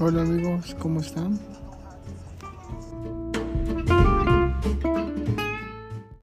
Hola amigos, ¿cómo están?